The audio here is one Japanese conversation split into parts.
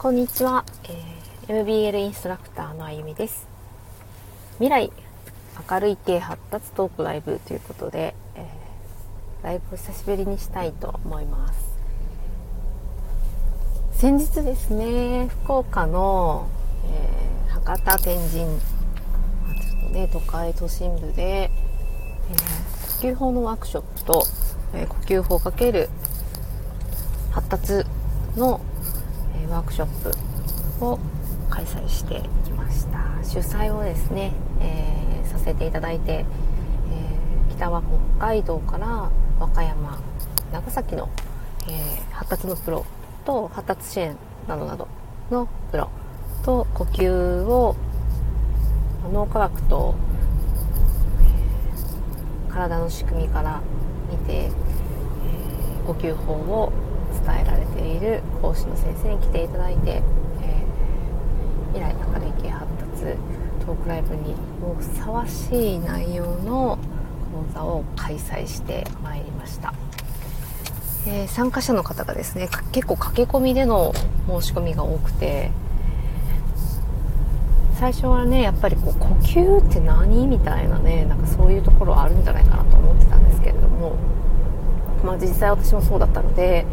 こんにちは、えー、MBL インストラクターのあゆみです。未来明るい系発達トークライブということで、えー、ライブを久しぶりにしたいと思います。先日ですね福岡の、えー、博多天神ちょっとね都会都心部で、えー、呼吸法のワークショップと、えー、呼吸法×発達のワークショップを開催してきました。主催をですね、えー、させていただいて、えー、北は北海道から和歌山長崎の、えー、発達のプロと発達支援などなどのプロと呼吸を脳科学と、体の仕組みから見て、え呼吸法を伝えられている講師の先生に来ていただいて、えー、未来明るい系発達トークライブにもふさわしい内容の講座を開催してまいりました、えー、参加者の方がですね結構駆け込みでの申し込みが多くて最初はねやっぱりこう呼吸って何みたいなねなんかそういうところあるんじゃないかなと思ってたんですけれどもまあ実際私もそうだったので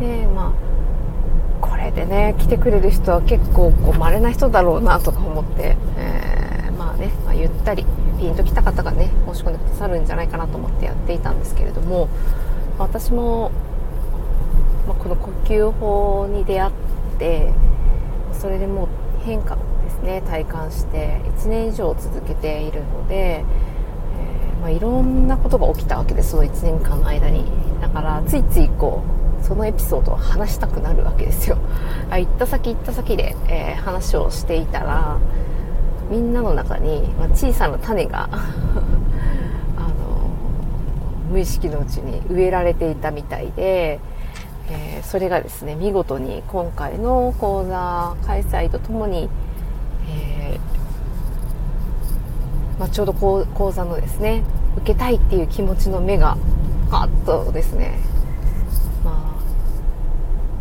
でまあこれでね来てくれる人は結構こう稀な人だろうなとか思って、えー、まあね、まあ、ゆったりピンと来た方がね申し込んでくださるんじゃないかなと思ってやっていたんですけれども私も、まあ、この呼吸法に出会ってそれでもう変化ですね体感して1年以上続けているので、えー、まあ、いろんなことが起きたわけですその1年間の間に。だからついついこうそのエピソードを話したくなるわけですよ。あ行った先行った先で、えー、話をしていたらみんなの中に、まあ、小さな種が あの無意識のうちに植えられていたみたいで、えー、それがですね見事に今回の講座開催とともに、えー、まあ、ちょうど講座のですね受けたいっていう気持ちの目がパッとですね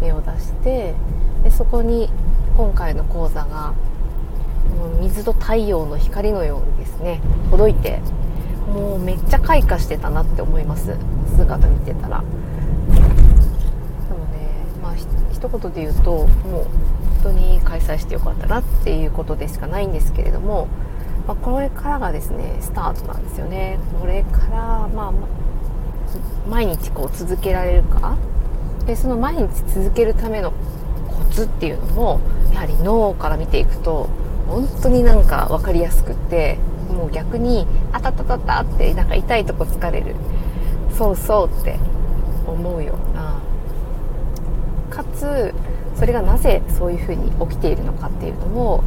芽を出してでそこに今回の講座が水と太陽の光のようにですね届いてもうめっちゃ開花してたなって思います。姿見てたら。でもねまあ一言で言うともう本当に開催してよかったなっていうことでしかないんですけれども、まあ、これからがですねスタートなんですよね。これからまあ毎日こう続けられるかでその毎日続けるためのコツっていうのもやはり脳から見ていくと本当になんか分かりやすくってもう逆にあたたたたってなんか痛いとこ疲れる。そうそうって思うようなかつそれがなぜそういうふうに起きているのかっていうのも、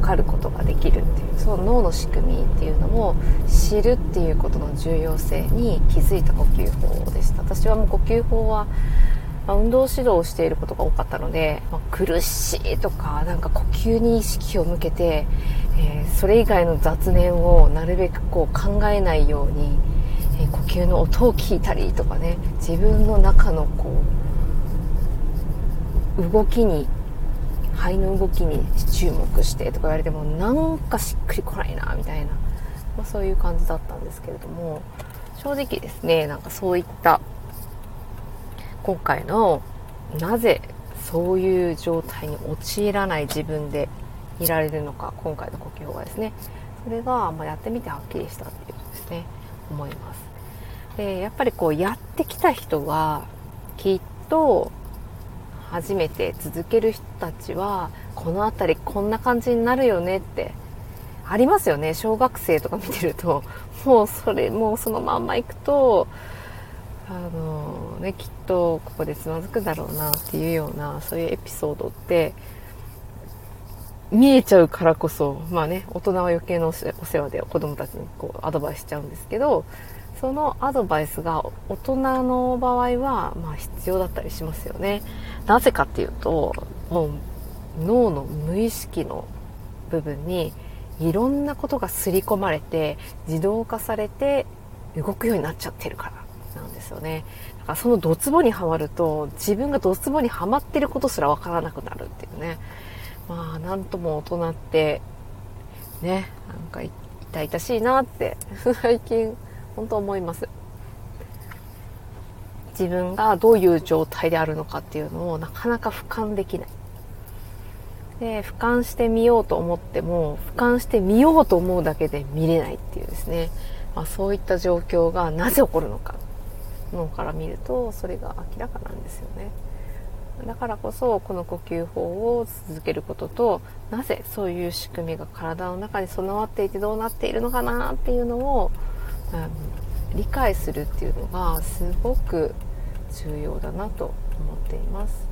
分かることができるっていう。その脳の仕組みっていうのも知るっていうことの重要性に気づいた呼吸法でした。私はもう呼吸法はまあ、運動指導をしていることが多かったので、まあ、苦しいとかなんか呼吸に意識を向けて、えー、それ以外の雑念をなるべくこう考えないように、えー、呼吸の音を聞いたりとかね自分の中のこう動きに肺の動きに注目してとか言われてもなんかしっくりこないなみたいな、まあ、そういう感じだったんですけれども正直ですねなんかそういった今回のなぜそういう状態に陥らない自分でいられるのか今回の呼吸法がですねそれが、ま、やってみてはっきりしたっていうことですね思います。でやっぱりこうやってきた人はきっと初めて続ける人たちはこの辺りこんな感じになるよねってありますよね。小学生とか見てると。もうそれもうそのまんまいくとあのね、きっとここでつまずくだろうなっていうようなそういうエピソードって見えちゃうからこそまあね大人は余計なお世話で子供たちにこうアドバイスしちゃうんですけどそのアドバイスが大人の場合はまあ必要だったりしますよねなぜかっていうともう脳の無意識の部分にいろんなことが刷り込まれて自動化されて動くようになっちゃってるからなんですよね。だからそのドツボにはまると、自分がドツボにはまってることすらわからなくなるっていうね。まあ、なんとも大人って、ね、なんか痛々しいなって 最近本当思います。自分がどういう状態であるのかっていうのをなかなか俯瞰できない。で俯瞰してみようと思っても俯瞰してみようと思うだけで見れないっていうですね、まあ、そういった状況がなぜ起こるのか脳から見るとそれが明らかなんですよね。だからこそこの呼吸法を続けることとなぜそういう仕組みが体の中に備わっていてどうなっているのかなっていうのを、理解するっていうのがすごく重要だなと思っています。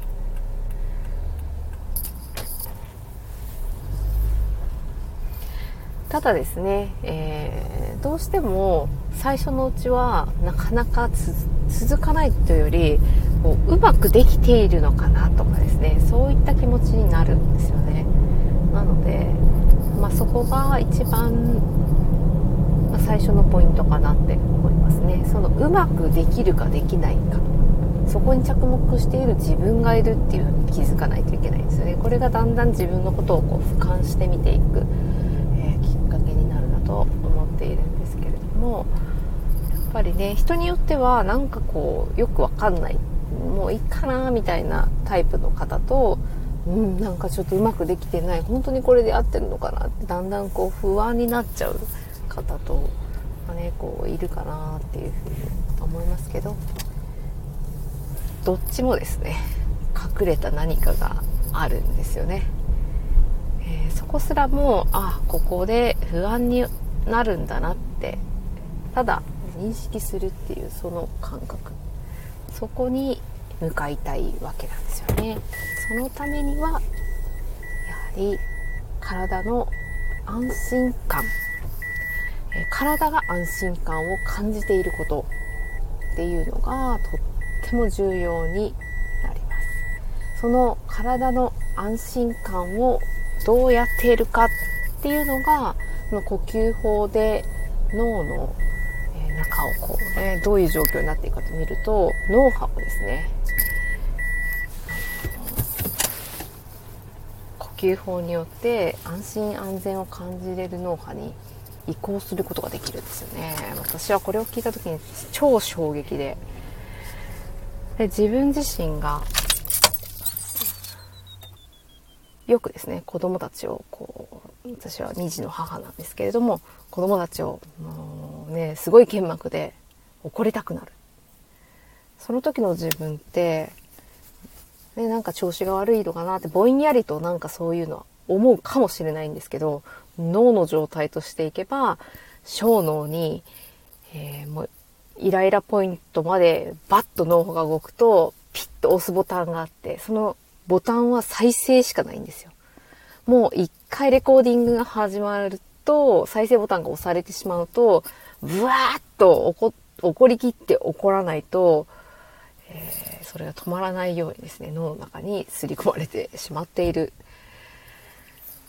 ただですね、えー、どうしても最初のうちはなかなか続かないというよりこううまくできているのかなとかですねそういった気持ちになるんですよねなので、まあ、そこが一番、最初のポイントかなって思いますね。そのうまくできるかできないか。そこに着目している自分がいるっていうふうに気づかないといけないんですよね。これがだんだん自分のことをこう俯瞰してみていく、えー、きっかけになるなと思っているんですけれどもやっぱりね人によってはなんかこうよくわかんないもういいかなみたいなタイプの方とうんなんかちょっとうまくできてない本当にこれで合ってるのかなってだんだんこう不安になっちゃう方と、まあ、ね、こういるかなっていうふうに思いますけどどっちもですね隠れた何かがあるんですよね、えー、そこすらもあここで不安になるんだなってただ認識するっていうその感覚。そこに向かいたいわけなんですよね。そのためにはやはり体の安心感。体が安心感を感じていることっていうのがとっても重要になります。その体の安心感をどうやっているかっていうのがこの呼吸法で脳の中をこうね、どういう状況になっていくかと見ると、脳波をですね、呼吸法によって安心安全を感じれる脳波に移行することができるんですよね。私はこれを聞いた時に超衝撃で、で自分自身がよくですね子供たちをこう私は2児の母なんですけれども子供たちをもうねすごい剣幕で怒りたくなるその時の自分ってね、なんか調子が悪いのかなってぼんやりとなんかそういうのは思うかもしれないんですけど脳の状態としていけば小脳に、えー、もうイライラポイントまでバッと脳が動くとピッと押すボタンがあってそのボタンは再生しかないんですよ。もう一回レコーディングが始まると、再生ボタンが押されてしまうと、ブワーッと怒りきって怒らないと、えー、それが止まらないようにですね、脳の中に刷り込まれてしまっている。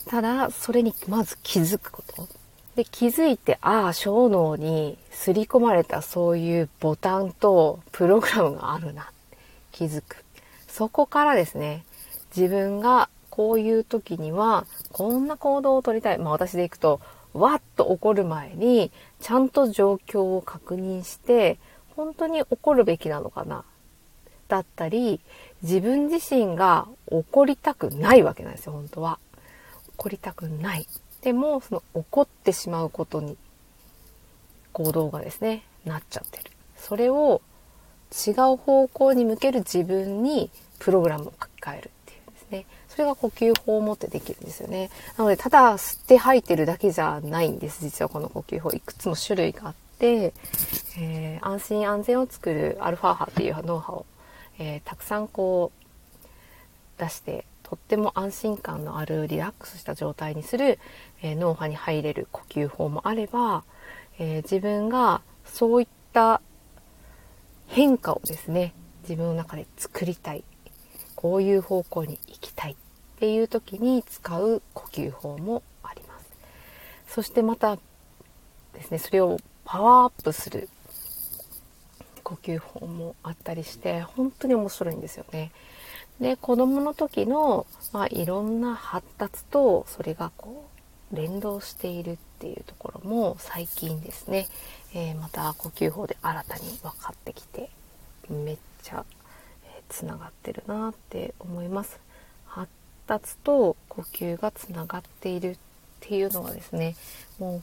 ただ、それにまず気づくこと。で、気づいて、ああ、小脳に刷り込まれたそういうボタンとプログラムがあるな。気づく。そこからですね、自分がこういう時にはこんな行動をとりたい。まあ私でいくと、わっと怒る前にちゃんと状況を確認して、本当に怒るべきなのかなだったり、自分自身が怒りたくないわけなんですよ、本当は。怒りたくない。でも、その怒ってしまうことに、行動がですね、なっちゃってる。それを違う方向に向ける自分にプログラムを書き換えるっていうです。ね。それが呼吸法を持ってできるんですよね。なので、ただ吸って吐いてるだけじゃないんです。実はこの呼吸法。いくつも種類があって、えー、安心安全を作るアルファ波っていう脳波を、えー、たくさんこう出して、とっても安心感のあるリラックスした状態にする、えー、脳波に入れる呼吸法もあれば、え自分がそういった変化をですね、自分の中で作りたいこういう方向に行きたいっていう時に使う呼吸法もあります。そしてまたですね、それをパワーアップする呼吸法もあったりして本当に面白いんですよね。で子どもの時の、まあ、いろんな発達とそれがこう連動しているっていうところも最近ですね、えー、また呼吸法で新たに分かってきてめっちゃつな、えー、がってるなって思います。発達と呼吸がつながっているっていうのはですねもう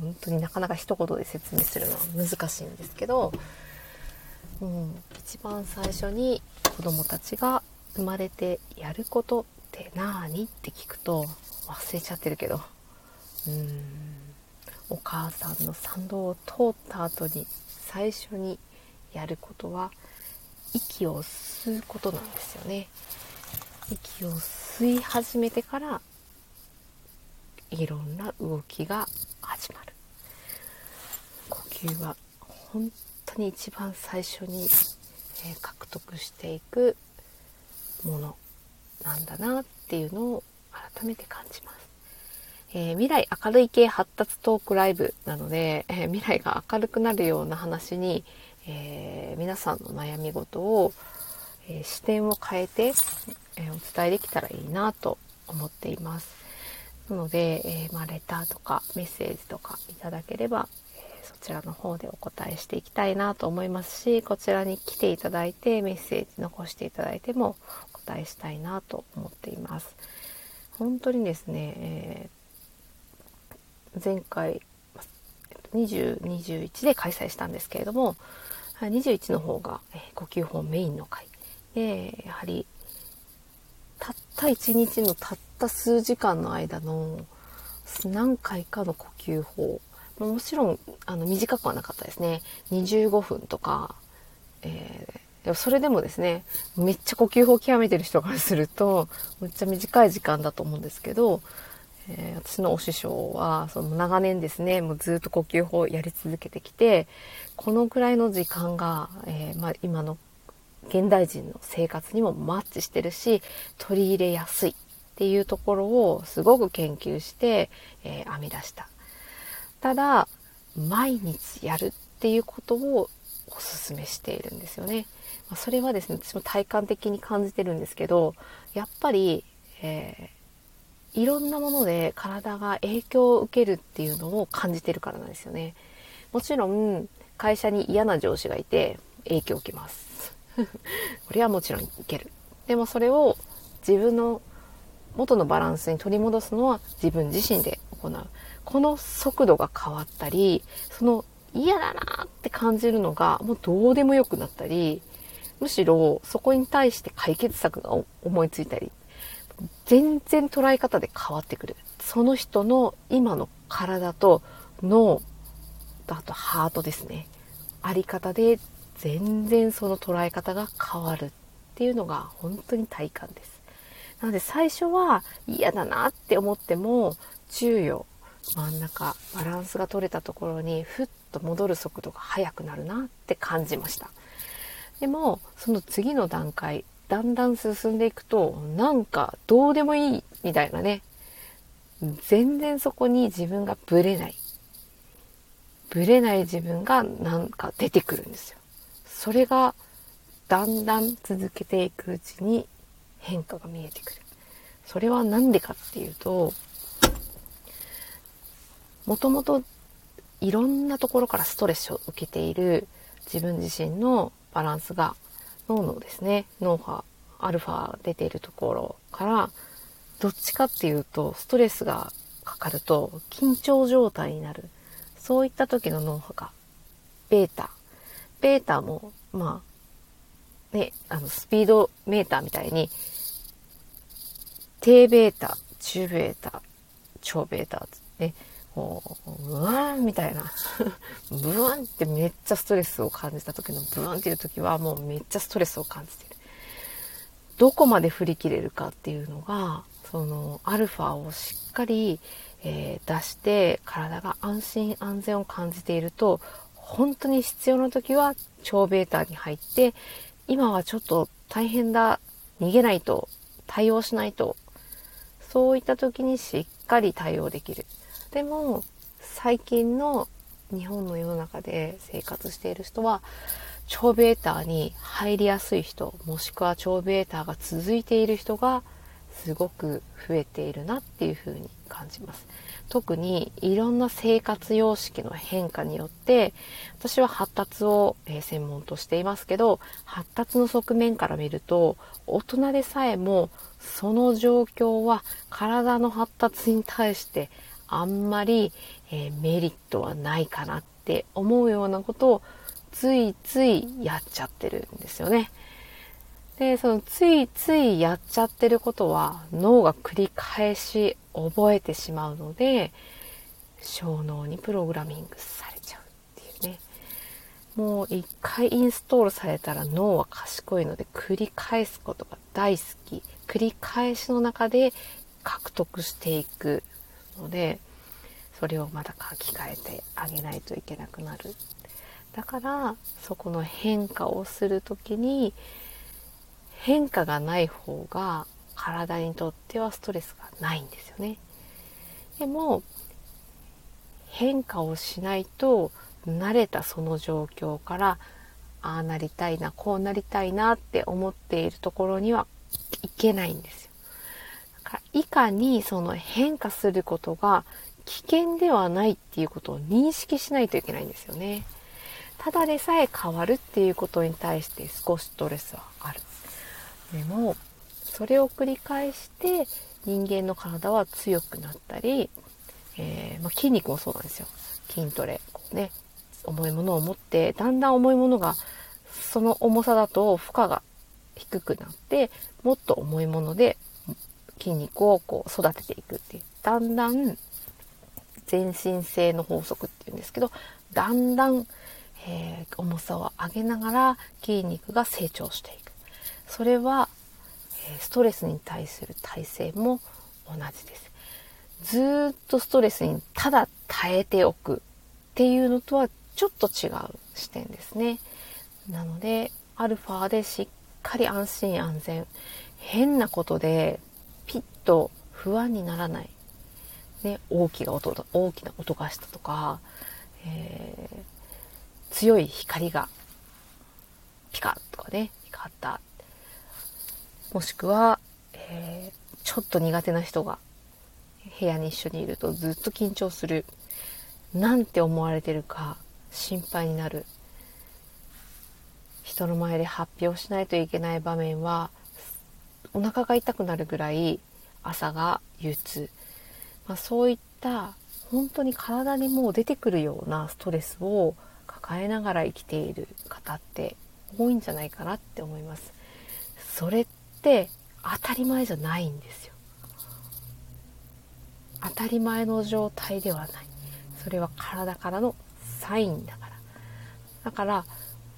本当になかなか一言で説明するのは難しいんですけど、うん、一番最初に子どもたちが生まれてやることって何って聞くと忘れちゃってるけど。うん。お母さんの参道を通った後に最初にやることは息を吸うことなんですよね。息を吸い始めてからいろんな動きが始まる。呼吸は本当に一番最初に、え獲得していくものなんだなっていうのを改めて感じます。えー、未来明るい系発達トークライブなので、えー、未来が明るくなるような話に、えー、皆さんの悩み事を、え視点を変えて、えお伝えできたらいいなと思っています。なので、えまあ、レターとかメッセージとかいただければ、えそちらの方でお答えしていきたいなと思いますし、こちらに来ていただいてメッセージ残していただいてもお答えしたいなと思っています。本当にですね、えー前回20、21で開催したんですけれども、21の方が、え呼吸法メインの回。で、やはり、たった1日のたった数時間の間の何回かの呼吸法。もちろん、あの、短くはなかったですね。25分とか、えー、それでもですね、めっちゃ呼吸法極めてる人からすると、めっちゃ短い時間だと思うんですけど、えー、私のお師匠はその長年ですねもうずっと呼吸法をやり続けてきてこのくらいの時間が、えー、まあ、今の現代人の生活にもマッチしてるし取り入れやすいっていうところをすごく研究して、えー、編み出した。ただ毎日やるっていうことをお勧めしているんですよね、それはですね私も体感的に感じてるんですけどやっぱり、えーいろんなもので体が影響を受けるっていうのを感じてるからなんですよね。もちろん会社に嫌な上司がいて影響を受けます。これはもちろん受ける。でもそれを自分の元のバランスに取り戻すのは自分自身で行う。この速度が変わったり、その嫌だなって感じるのがもうどうでもよくなったり、むしろそこに対して解決策が思いついたり全然捉え方で変わってくる。その人の今の体と脳、あとハートですね。あり方で全然その捉え方が変わるっていうのが本当に体感です。なので最初は嫌だなって思っても中予真ん中バランスが取れたところにふっと戻る速度が速くなるなって感じました。でもその次の段階だんだん進んでいくと、なんかどうでもいいみたいなね。全然そこに自分がブレない。ブレない自分がなんか出てくるんですよ。それがだんだん続けていくうちに変化が見えてくる。それは何でかっていうと、もともといろんなところからストレスを受けている自分自身のバランスが脳のですね、脳波、アルファ出ているところから、どっちかっていうと、ストレスがかかると緊張状態になる。そういった時の脳波が、ベータ。ベータも、まあ、ね、あの、スピードメーターみたいに、低ベータ、中ベータ、超ベータ、ね、こう、ブワーンみたいな。ブワンってめっちゃストレスを感じた時のブワンっていう時はもうめっちゃストレスを感じてる。どこまで振り切れるかっていうのが、そのアルファをしっかり、えー、出して体が安心安全を感じていると、本当に必要な時は超ベータに入って、今はちょっと大変だ、逃げないと、対応しないと、そういった時にしっかり対応できる。でも最近の日本の世の中で生活している人は超ベーターに入りやすい人もしくは超ベーターが続いている人がすごく増えているなっていうふうに感じます。特にいろんな生活様式の変化によって私は発達を専門としていますけど発達の側面から見ると大人でさえもその状況は体の発達に対してあんまり、えメリットはないかなって思うようなことをついついやっちゃってるんですよね。で、そのついついやっちゃってることは脳が繰り返し覚えてしまうので、小脳にプログラミングされちゃうっていうね。もう一回インストールされたら脳は賢いので繰り返すことが大好き。繰り返しの中で獲得していくので、それをまた書き換えてあげないといけなくなる。だからそこの変化をする時に変化がない方が体にとってはストレスがないんですよね。でも変化をしないと慣れたその状況からああなりたいなこうなりたいなって思っているところにはいけないんです。からいかにその変化することが危険ではないっていうことを認識しないといけないんですよね。ただでさえ変わるっていうことに対して少しストレスはある。でもそれを繰り返して人間の体は強くなったり、えー、まあ、筋肉もそうなんですよ筋トレこうね重いものを持ってだんだん重いものがその重さだと負荷が低くなってもっと重いもので筋肉をこう育てていくっていうだんだん全身性の法則っていうんですけどだんだん、えー、重さを上げながら筋肉が成長していくそれはえストレスに対する耐性も同じです。ずっとストレスにただ耐えておくっていうのとはちょっと違う視点ですね。なので、アルファでしっかり安心安全。変なことでと不安にならない。ね、大きな音大きな音がしたとか、えー、強い光がピカッとかね、光ったもしくは、えー、ちょっと苦手な人が部屋に一緒にいるとずっと緊張する。なんて思われてるか心配になる。人の前で発表しないといけない場面はお腹が痛くなるぐらい朝が憂鬱、まあ、そういった本当に体にもう出てくるようなストレスを抱えながら生きている方って多いんじゃないかなって思います。それって当たり前じゃないんですよ。当たり前の状態ではない。それは体からのサインだから。だから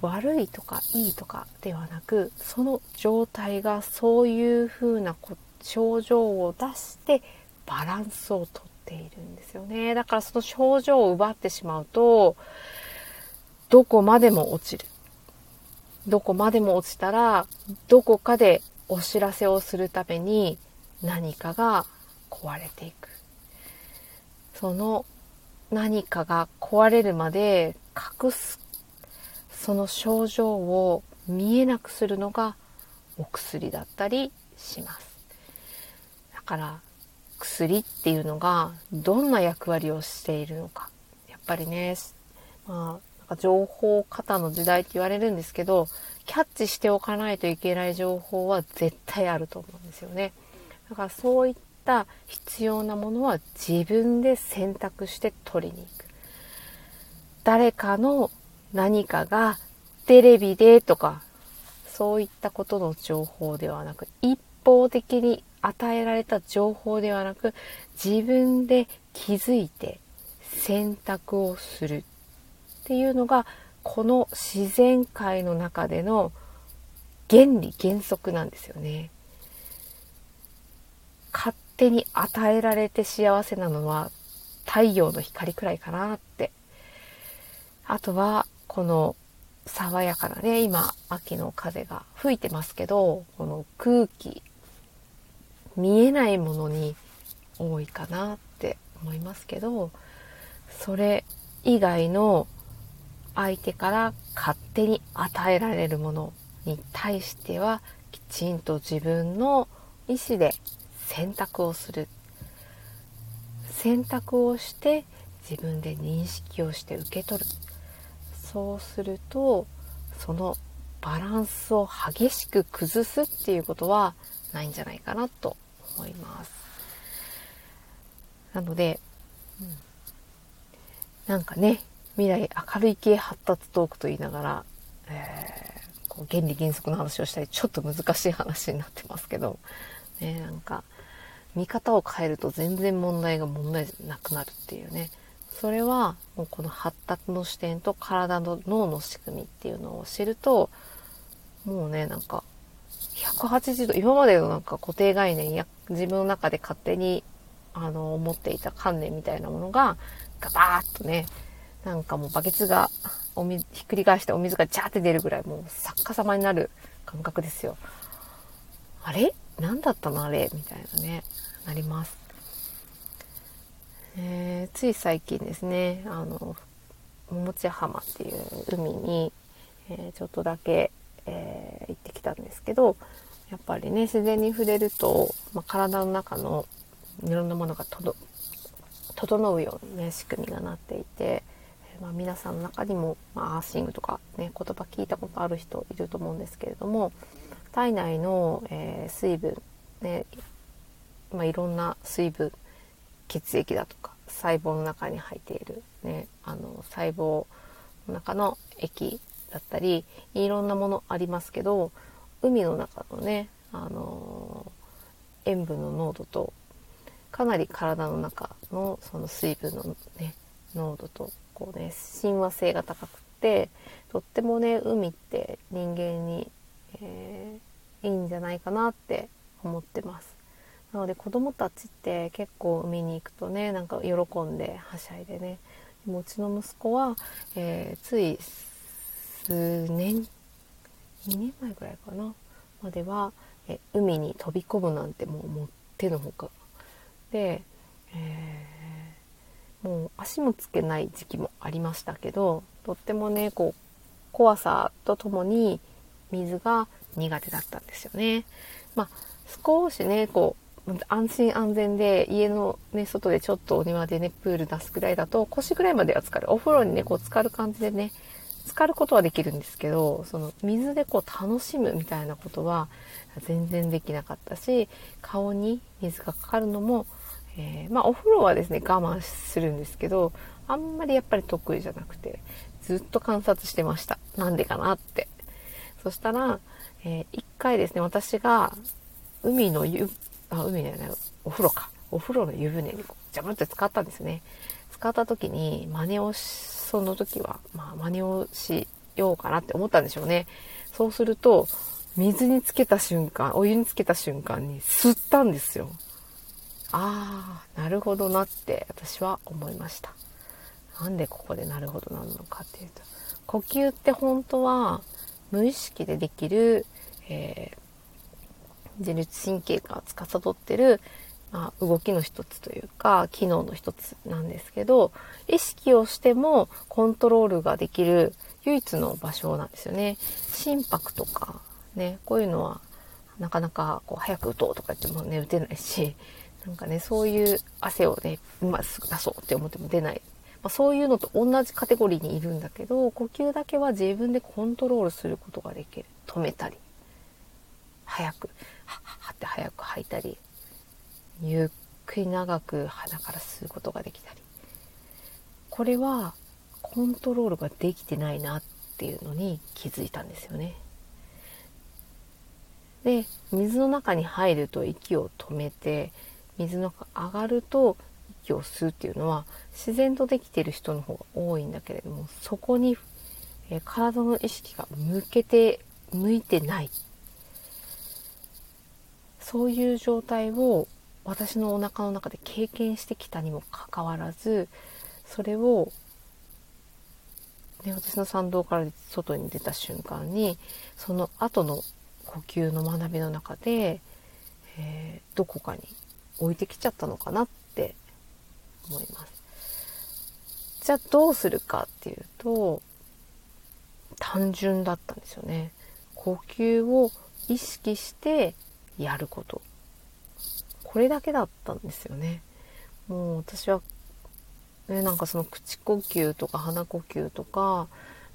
悪いとかいいとかではなくその状態がそういう風なこ症状を出してバランスをとっているんですよねだからその症状を奪ってしまうとどこまでも落ちるどこまでも落ちたらどこかでお知らせをするために何かが壊れていく。その何かが壊れるまで隠す、その症状を見えなくするのがお薬だったりします。から薬っていうのがどんな役割をしているのか。やっぱりね、まあ、なんか情報過多の時代って言われるんですけど、キャッチしておかないといけない情報は絶対あると思うんですよね。だからそういった必要なものは自分で選択して取りに行く。誰かの何かがテレビでとかそういったことの情報ではなく一方的に与えられた情報ではなく自分で気づいて選択をするっていうのがこの自然界の中での原理原則なんですよね。勝手に与えられて幸せなのは太陽の光くらいかなって。あとはこの爽やかなね今秋の風が吹いてますけどこの空気見えないものに多いかなって思いますけどそれ以外の相手から勝手に与えられるものに対してはきちんと自分の意思で選択をする。選択をして自分で認識をして受け取る。そうするとそのバランスを激しく崩すっていうことはないんじゃないかなと思います。なので、うん、なんかね未来明るい系発達トークと言いながら、えー、こう原理原則の話をしたりちょっと難しい話になってますけど、ね、なんか見方を変えると全然問題が問題じゃなくなるっていうね。それはもうこの発達の視点と体の脳の仕組みっていうのを知るともうねなんか180度今までのなんか固定概念や自分の中で勝手にあの思っていた観念みたいなものがガバーッとねなんかもうバケツがお水ひっくり返してお水がジャーって出るぐらいもう作家様になる感覚ですよ。あれ？何だったの？あれ？みたいなねなります。えー、つい最近ですねあの桃地浜っていう海に、えー、ちょっとだけ、えー、行ってきたんですけどやっぱりね自然に触れると、まあ、体の中のいろんなものが整うようにね仕組みがなっていて、まあ、皆さんの中にも、まあ、アーシングとかね言葉聞いたことある人いると思うんですけれども体内の、えー、水分、ねまあ、いろんな水分血液だとか細胞の中に入っている、ね、あの細胞の中の液だったりいろんなものありますけど海の中のね、あの塩分の濃度とかなり体の中のその水分の、ね、濃度とこうね親和性が高くてとってもね海って人間に、えー、いいんじゃないかなって思ってます。なので子供たちって結構海に行くとねなんか喜んではしゃいでねうちの息子は、えー、つい数年2年前ぐらいかな。までは、え海に飛び込むなんてもうも手のほか。で、えー、もう足もつけない時期もありましたけどとってもねこう怖さとともに水が苦手だったんですよね。まあ、少しねこう安心安全で家の、ね、外でちょっとお庭でねプール出すぐらいだと腰ぐらいまでは浸かる。お風呂にねこう浸かる感じでね浸かることはできるんですけどその水でこう楽しむみたいなことは全然できなかったし顔に水がかかるのも、えー、まあお風呂はですね我慢するんですけどあんまりやっぱり得意じゃなくてずっと観察してました。なんでかなって。そしたら、えー、一回ですね私が海の湯あ海じゃないお風呂か。お風呂の湯船にこうジャブって使ったんですね。使った時に真似をしその時は、まあ、真似をしようかなって思ったんでしょうね。そうすると水につけた瞬間お湯につけた瞬間に吸ったんですよ。ああなるほどなって私は思いました。なんでここでなるほどなのかっていうと呼吸って本当は無意識でできる、えー自律神経が司ってる、まあ、動きの一つというか機能の一つなんですけど意識をしてもコントロールができる唯一の場所なんですよね。心拍とかねこういうのはなかなかこう早く打とうとか言ってもね打てないしなんかねそういう汗をね今すぐ出そうって思っても出ない、まあ、そういうのと同じカテゴリーにいるんだけど呼吸だけは自分でコントロールすることができる。止めたり。早く。ははって早く吐いたり。ゆっくり長く鼻から吸うことができたりこれはコントロールができてないなっていうのに気づいたんですよね。で水の中に入ると息を止めて水の中上がると息を吸うっていうのは自然とできている人の方が多いんだけれどもそこに、え体の意識が向けて向いてないそういう状態を私のお腹の中で経験してきたにもかかわらずそれを、ね、私の参道から外に出た瞬間にその後の呼吸の学びの中で、えー、どこかに置いてきちゃったのかなって思います。じゃあどうするかっていうと単純だったんですよね呼吸を意識してやることこれだけだったんですよね。もう私はね、なんかその口呼吸とか鼻呼吸とか、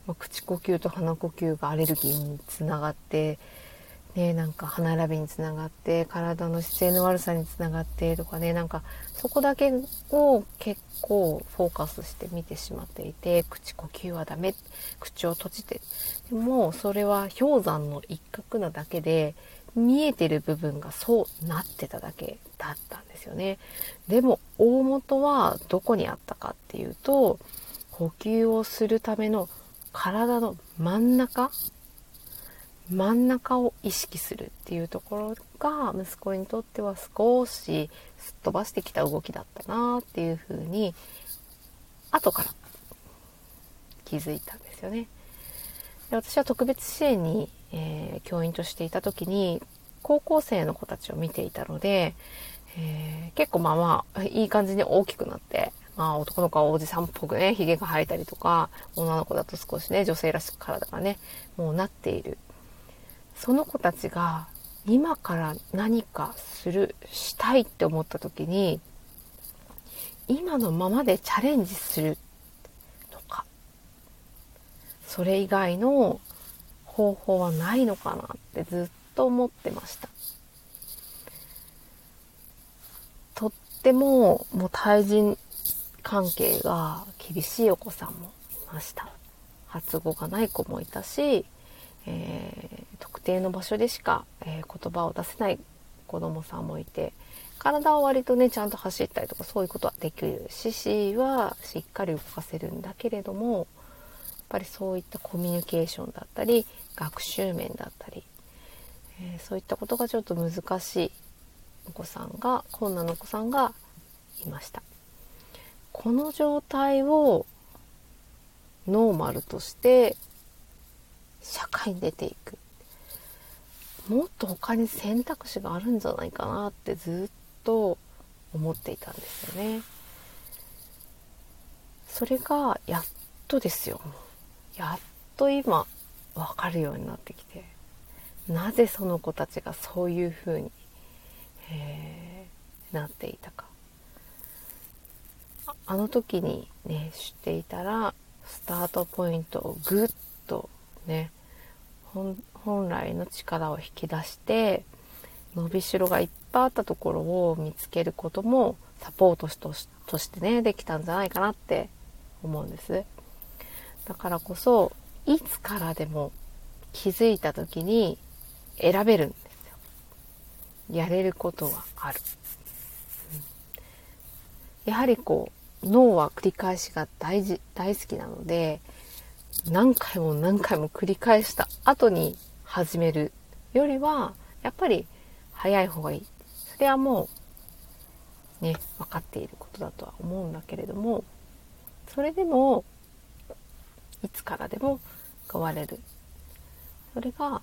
まあ、口呼吸と鼻呼吸がアレルギーにつながって、ね、なんか歯並びにつながって体の姿勢の悪さにつながってとかねなんかそこだけを結構フォーカスして見てしまっていて口呼吸はダメ口を閉じて。でもそれは氷山の一角なだけで見えてる部分がそうなってただけだったんですよね。でも大元はどこにあったかっていうと呼吸をするための体の真ん中真ん中を意識するっていうところが息子にとっては少しすっ飛ばしてきた動きだったなっていうふうに後から気づいたんですよね。で私は特別支援にえー、教員としていた時に高校生の子たちを見ていたので、えー、結構まあまあいい感じに大きくなって、まあ、男の子はおじさんっぽくねひげが生えたりとか女の子だと少しね女性らしく体がねもうなっている。その子たちが今から何かするしたいって思った時に今のままでチャレンジするとかそれ以外の方法はないのかなってずっと思ってました。とってももう対人関係が厳しいお子さんもいました。発語がない子もいたし、えー、特定の場所でしか、えー、言葉を出せない子供さんもいて体は割とねちゃんと走ったりとかそういうことはできる獅子はしっかり動かせるんだけれどもぱりそういったコミュニケーションだったり学習面だったり、えー、そういったことがちょっと難しいお子さんが困難なお子さんがいました。この状態をノーマルとして社会に出ていく。もっと他に選択肢があるんじゃないかなってずっと思っていたんですよね。それがやっとですよ。やっと今分かるようになってきてなぜその子たちがそういうふうに、えー、なっていたかあの時にね知っていたらスタートポイントをぐっとね本来の力を引き出して伸びしろがいっぱいあったところを見つけることもサポートとしてねできたんじゃないかなって思うんです。だからこそいつからでも気づいた時に選べるんですよ。やれることはある。うん、やはりこう脳は繰り返しが大事大好きなので何回も何回も繰り返した後に始めるよりはやっぱり早い方がいい。それはもうね分かっていることだとは思うんだけれどもそれでもいつからでも変われるそれが、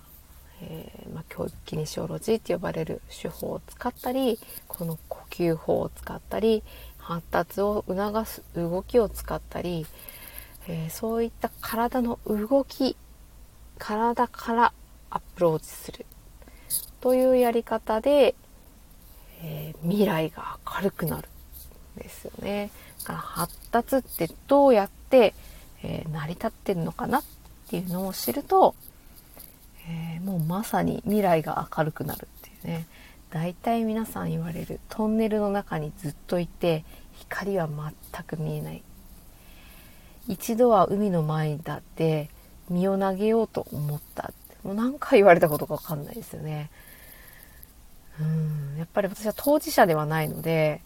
えー、まあ、教育キネシオロジーって呼ばれる手法を使ったりこの呼吸法を使ったり発達を促す動きを使ったり、えー、そういった体の動き体からアプローチするというやり方で、えー、未来が明るくなるんですよね。だから発達ってどうやってえー、成り立ってるのかなっていうのを知ると、えー、もうまさに未来が明るくなるっていうね。大体皆さん言われるトンネルの中にずっといて光は全く見えない。一度は海の前に立って身を投げようと思った。もう何回言われたことか分かんないですよね。うんやっぱり私は当事者ではないので、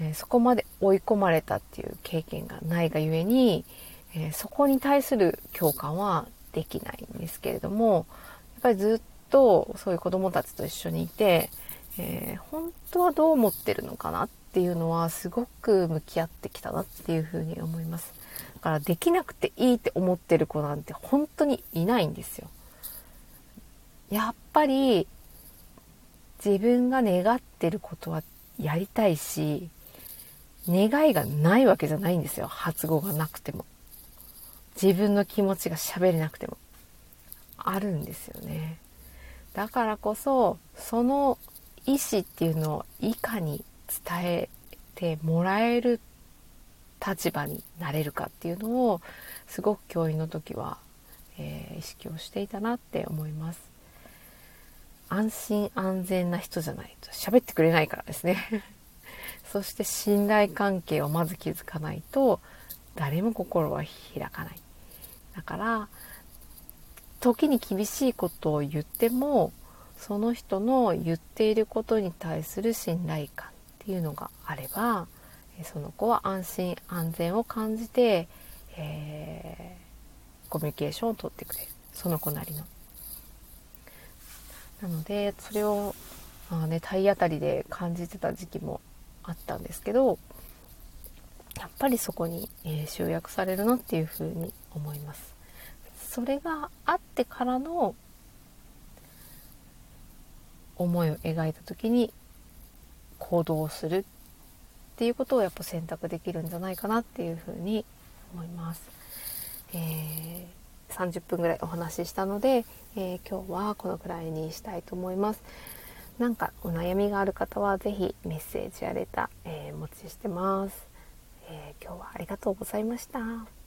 えー、そこまで追い込まれたっていう経験がないがゆえにえー、そこに対する共感はできないんですけれどもやっぱりずっとそういう子どもたちと一緒にいて、えー、本当はどう思ってるのかなっていうのはすごく向き合ってきたなっていうふうに思います。だからできなくていいって思ってる子なんて本当にいないんですよ。やっぱり自分が願ってることはやりたいし願いがないわけじゃないんですよ発語がなくても。自分の気持ちが喋れなくてもあるんですよね。だからこそその意思っていうのをいかに伝えてもらえる立場になれるかっていうのをすごく教員の時は、えー、意識をしていたなって思います。安心安全な人じゃないと喋ってくれないからですね。そして信頼関係をまず築かないと誰も心は開かないだから時に厳しいことを言ってもその人の言っていることに対する信頼感っていうのがあればその子は安心安全を感じて、えー、コミュニケーションをとってくれるその子なりの。なのでそれを、あね、体当たりで感じてた時期もあったんですけどやっぱりそこに、えー、集約されるなっていうふうに思います。それがあってからの思いを描いた時に行動するっていうことをやっぱ選択できるんじゃないかなっていうふうに思います。えー、30分ぐらいお話ししたので、えー、今日はこのくらいにしたいと思います。なんかお悩みがある方は是非メッセージやレター、えー、お持ちしてます、え今日はありがとうございました。